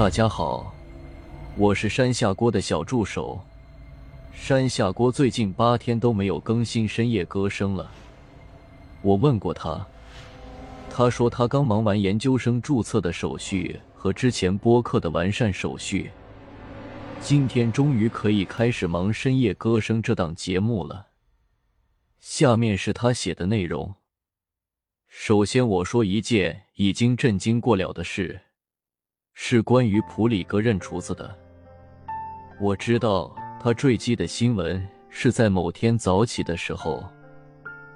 大家好，我是山下锅的小助手。山下锅最近八天都没有更新深夜歌声了。我问过他，他说他刚忙完研究生注册的手续和之前播客的完善手续，今天终于可以开始忙深夜歌声这档节目了。下面是他写的内容。首先，我说一件已经震惊过了的事。是关于普里戈任厨子的。我知道他坠机的新闻是在某天早起的时候。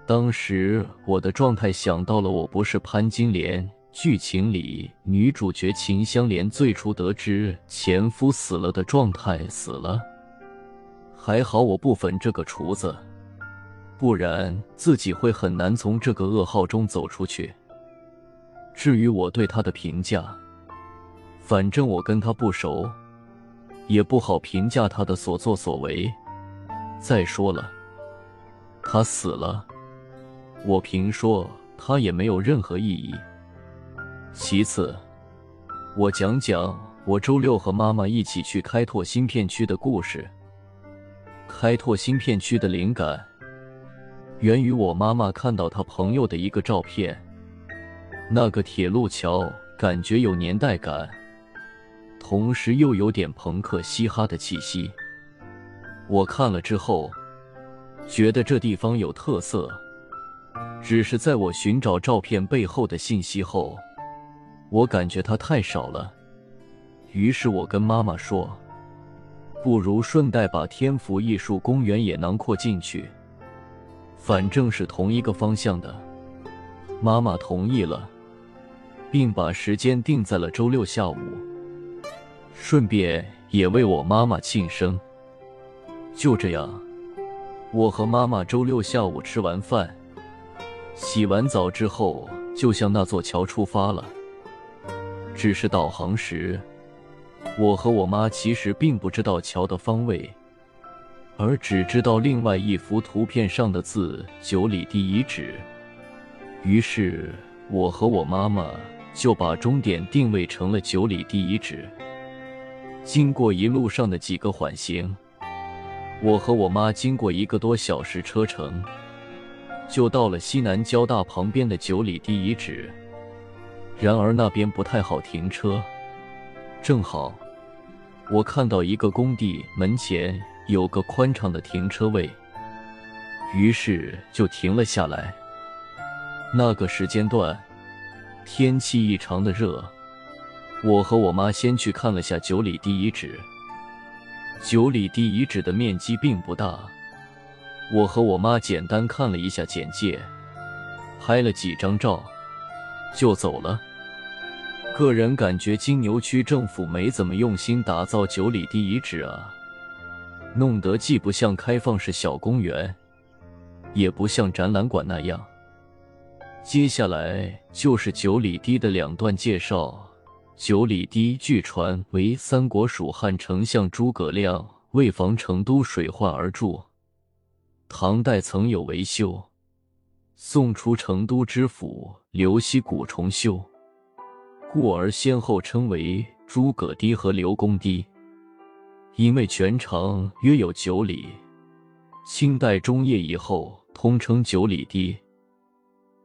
当时我的状态想到了《我不是潘金莲》剧情里女主角秦香莲最初得知前夫死了的状态，死了。还好我不粉这个厨子，不然自己会很难从这个噩耗中走出去。至于我对他的评价。反正我跟他不熟，也不好评价他的所作所为。再说了，他死了，我评说他也没有任何意义。其次，我讲讲我周六和妈妈一起去开拓新片区的故事。开拓新片区的灵感，源于我妈妈看到她朋友的一个照片，那个铁路桥感觉有年代感。同时又有点朋克嘻哈的气息。我看了之后，觉得这地方有特色。只是在我寻找照片背后的信息后，我感觉它太少了。于是我跟妈妈说：“不如顺带把天府艺术公园也囊括进去，反正是同一个方向的。”妈妈同意了，并把时间定在了周六下午。顺便也为我妈妈庆生。就这样，我和妈妈周六下午吃完饭、洗完澡之后，就向那座桥出发了。只是导航时，我和我妈其实并不知道桥的方位，而只知道另外一幅图片上的字“九里地遗址”。于是，我和我妈妈就把终点定位成了九里地遗址。经过一路上的几个缓行，我和我妈经过一个多小时车程，就到了西南交大旁边的九里堤遗址。然而那边不太好停车，正好我看到一个工地门前有个宽敞的停车位，于是就停了下来。那个时间段，天气异常的热。我和我妈先去看了下九里堤遗址。九里堤遗址的面积并不大，我和我妈简单看了一下简介，拍了几张照，就走了。个人感觉金牛区政府没怎么用心打造九里堤遗址啊，弄得既不像开放式小公园，也不像展览馆那样。接下来就是九里堤的两段介绍。九里堤据传为三国蜀汉丞相诸葛亮为防成都水患而筑，唐代曾有维修，宋初成都知府刘希古重修，故而先后称为诸葛堤和刘公堤。因为全长约有九里，清代中叶以后通称九里堤。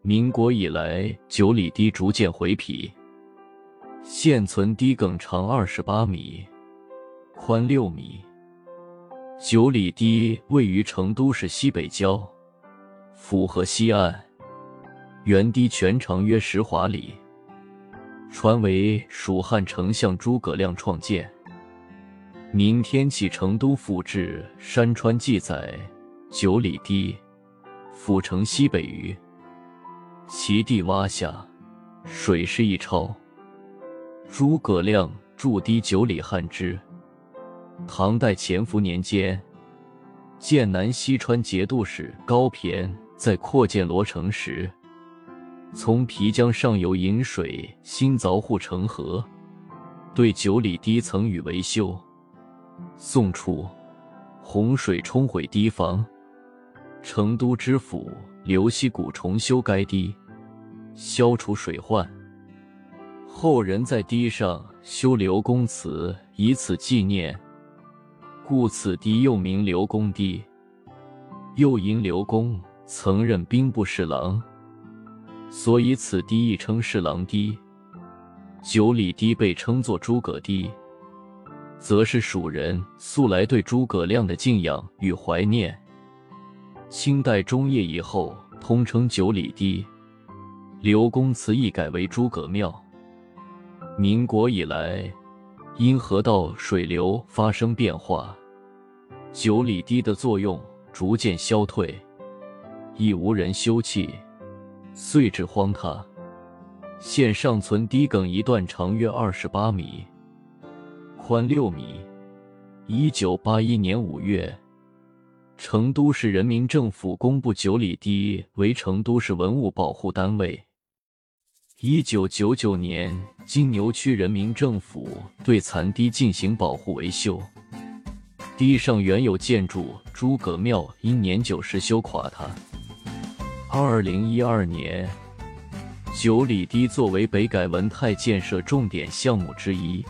民国以来，九里堤逐渐回皮。现存堤埂长二十八米，宽六米。九里堤位于成都市西北郊，府河西岸。原堤全长约十华里，传为蜀汉丞相诸葛亮创建。明天启成都府志山川记载，九里堤，府城西北隅，其地洼下，水势一超。诸葛亮筑堤九里汉之。唐代乾伏年间，剑南西川节度使高骈在扩建罗城时，从皮江上游引水，新凿护城河，对九里堤曾予维修。宋初，洪水冲毁堤防，成都知府刘希古重修该堤，消除水患。后人在堤上修刘公祠，以此纪念，故此堤又名刘公堤。又因刘公曾任兵部侍郎，所以此堤亦称侍郎堤。九里堤被称作诸葛堤，则是蜀人素来对诸葛亮的敬仰与怀念。清代中叶以后，通称九里堤。刘公祠亦改为诸葛庙。民国以来，因河道水流发生变化，九里堤的作用逐渐消退，亦无人修葺，遂至荒塌。现尚存堤埂一段，长约二十八米，宽六米。一九八一年五月，成都市人民政府公布九里堤为成都市文物保护单位。一九九九年，金牛区人民政府对残堤进行保护维修。堤上原有建筑诸葛庙因年久失修垮塌。二零一二年，九里堤作为北改文泰建设重点项目之一，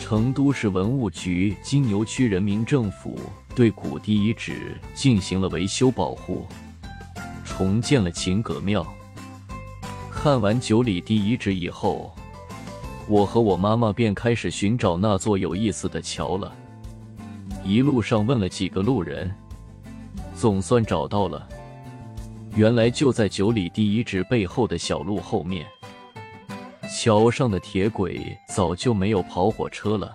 成都市文物局、金牛区人民政府对古堤遗址进行了维修保护，重建了秦葛庙。看完九里堤遗址以后，我和我妈妈便开始寻找那座有意思的桥了。一路上问了几个路人，总算找到了。原来就在九里堤遗址背后的小路后面，桥上的铁轨早就没有跑火车了，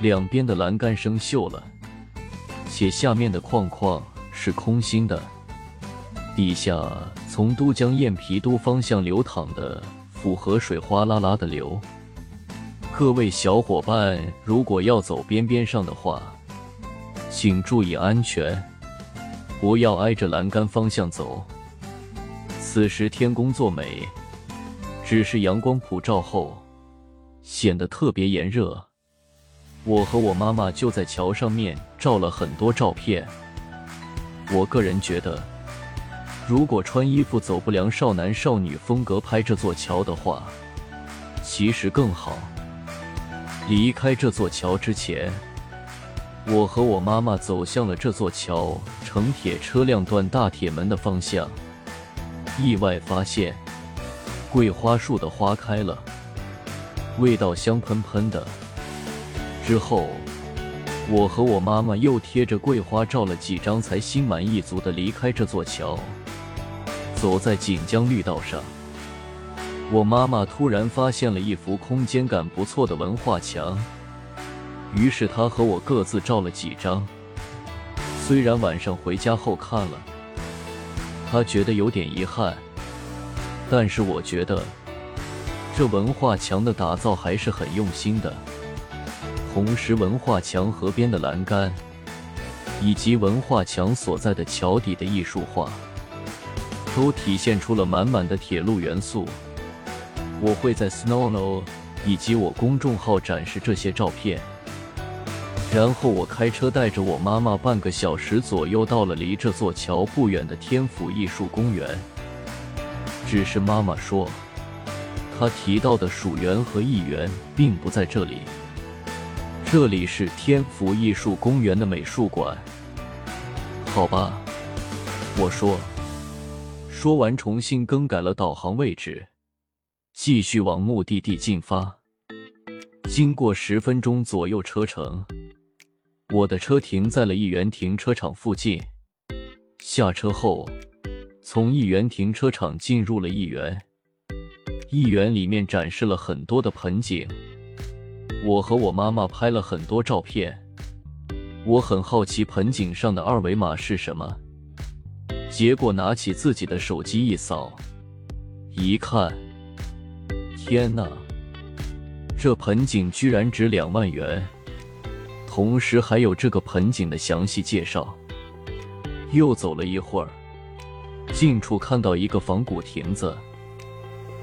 两边的栏杆生锈了，且下面的框框是空心的。地下从都江堰皮都方向流淌的府河水哗啦啦的流。各位小伙伴，如果要走边边上的话，请注意安全，不要挨着栏杆方向走。此时天公作美，只是阳光普照后，显得特别炎热。我和我妈妈就在桥上面照了很多照片。我个人觉得。如果穿衣服走不良少男少女风格拍这座桥的话，其实更好。离开这座桥之前，我和我妈妈走向了这座桥城铁车辆段大铁门的方向，意外发现桂花树的花开了，味道香喷喷的。之后，我和我妈妈又贴着桂花照了几张，才心满意足的离开这座桥。走在锦江绿道上，我妈妈突然发现了一幅空间感不错的文化墙，于是她和我各自照了几张。虽然晚上回家后看了，她觉得有点遗憾，但是我觉得这文化墙的打造还是很用心的。同时，文化墙河边的栏杆，以及文化墙所在的桥底的艺术画。都体现出了满满的铁路元素。我会在 Snowno 以及我公众号展示这些照片。然后我开车带着我妈妈，半个小时左右到了离这座桥不远的天府艺术公园。只是妈妈说，她提到的蜀园和艺园并不在这里。这里是天府艺术公园的美术馆。好吧，我说。说完，重新更改了导航位置，继续往目的地进发。经过十分钟左右车程，我的车停在了一园停车场附近。下车后，从一园停车场进入了艺园。艺园里面展示了很多的盆景，我和我妈妈拍了很多照片。我很好奇盆景上的二维码是什么。结果拿起自己的手机一扫，一看，天哪！这盆景居然值两万元，同时还有这个盆景的详细介绍。又走了一会儿，近处看到一个仿古亭子，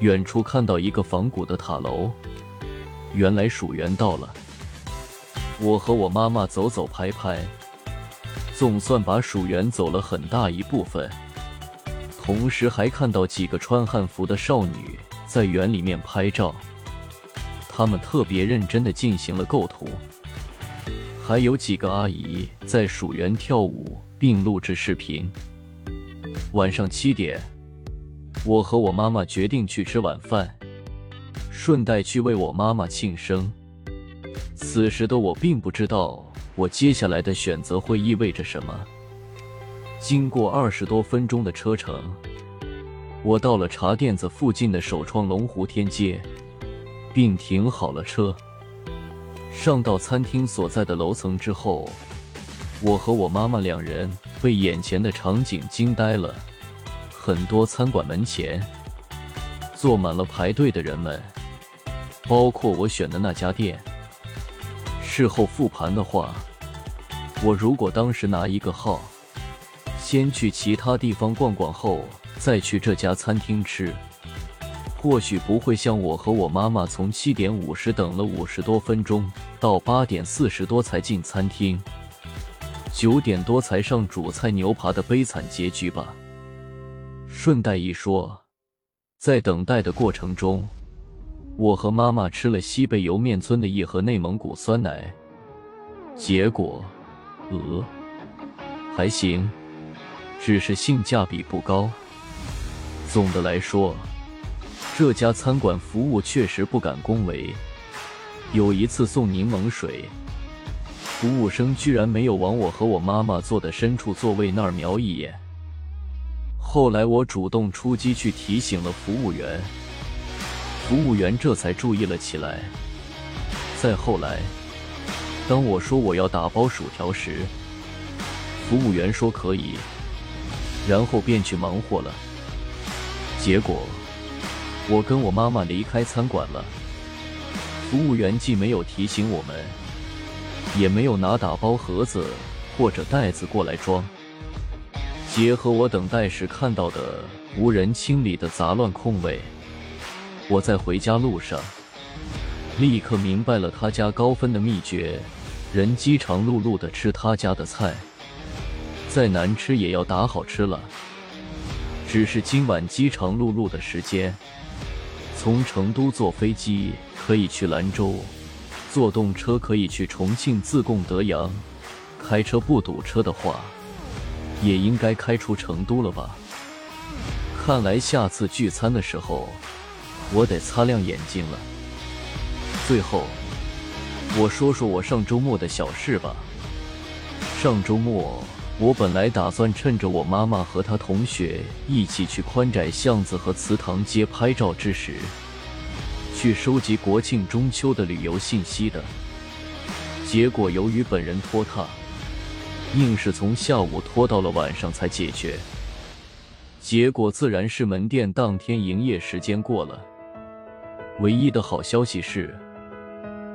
远处看到一个仿古的塔楼。原来蜀园到了，我和我妈妈走走拍拍。总算把蜀园走了很大一部分，同时还看到几个穿汉服的少女在园里面拍照。他们特别认真的进行了构图。还有几个阿姨在蜀园跳舞并录制视频。晚上七点，我和我妈妈决定去吃晚饭，顺带去为我妈妈庆生。此时的我并不知道我接下来的选择会意味着什么。经过二十多分钟的车程，我到了茶店子附近的首创龙湖天街，并停好了车。上到餐厅所在的楼层之后，我和我妈妈两人被眼前的场景惊呆了。很多餐馆门前坐满了排队的人们，包括我选的那家店。事后复盘的话，我如果当时拿一个号，先去其他地方逛逛后再去这家餐厅吃。或许不会像我和我妈妈从七点五十等了五十多分钟，到八点四十多才进餐厅，九点多才上主菜牛扒的悲惨结局吧。顺带一说，在等待的过程中，我和妈妈吃了西北莜面村的一盒内蒙古酸奶，结果，呃，还行，只是性价比不高。总的来说。这家餐馆服务确实不敢恭维。有一次送柠檬水，服务生居然没有往我和我妈妈坐的深处座位那儿瞄一眼。后来我主动出击去提醒了服务员，服务员这才注意了起来。再后来，当我说我要打包薯条时，服务员说可以，然后便去忙活了。结果。我跟我妈妈离开餐馆了，服务员既没有提醒我们，也没有拿打包盒子或者袋子过来装。结合我等待时看到的无人清理的杂乱空位，我在回家路上立刻明白了他家高分的秘诀：人饥肠辘辘的吃他家的菜，再难吃也要打好吃了。只是今晚饥肠辘辘的时间。从成都坐飞机可以去兰州，坐动车可以去重庆自贡德阳，开车不堵车的话，也应该开出成都了吧？看来下次聚餐的时候，我得擦亮眼睛了。最后，我说说我上周末的小事吧。上周末。我本来打算趁着我妈妈和她同学一起去宽窄巷子和祠堂街拍照之时，去收集国庆中秋的旅游信息的。结果由于本人拖沓，硬是从下午拖到了晚上才解决。结果自然是门店当天营业时间过了。唯一的好消息是，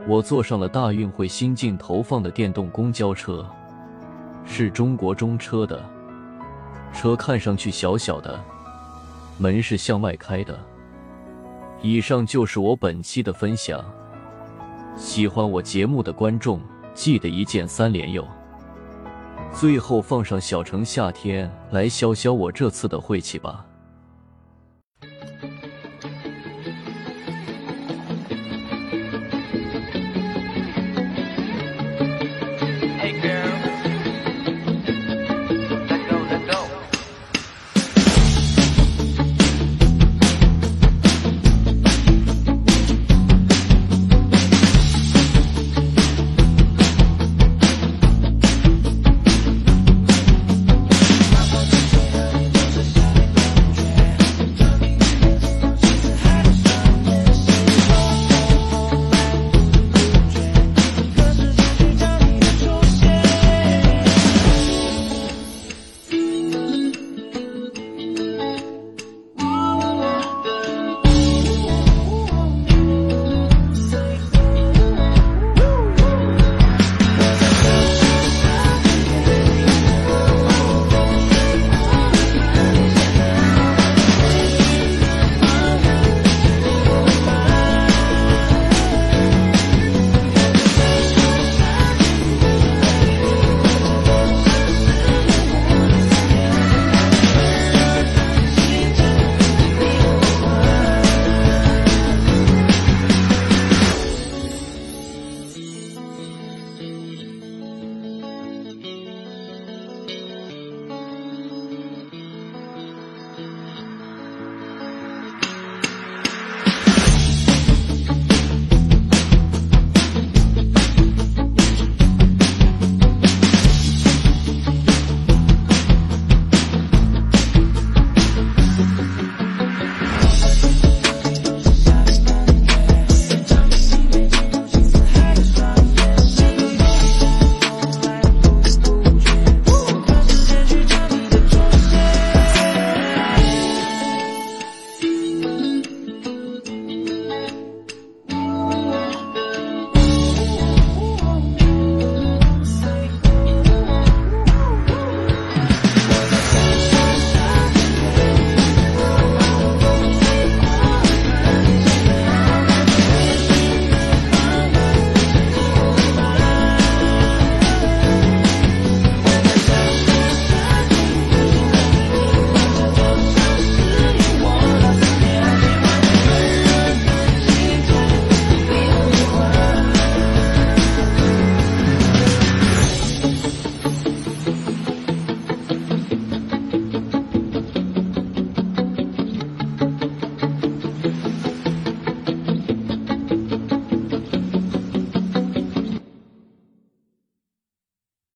我坐上了大运会新近投放的电动公交车。是中国中车的车，看上去小小的，门是向外开的。以上就是我本期的分享，喜欢我节目的观众记得一键三连哟。最后放上小城夏天来消消我这次的晦气吧。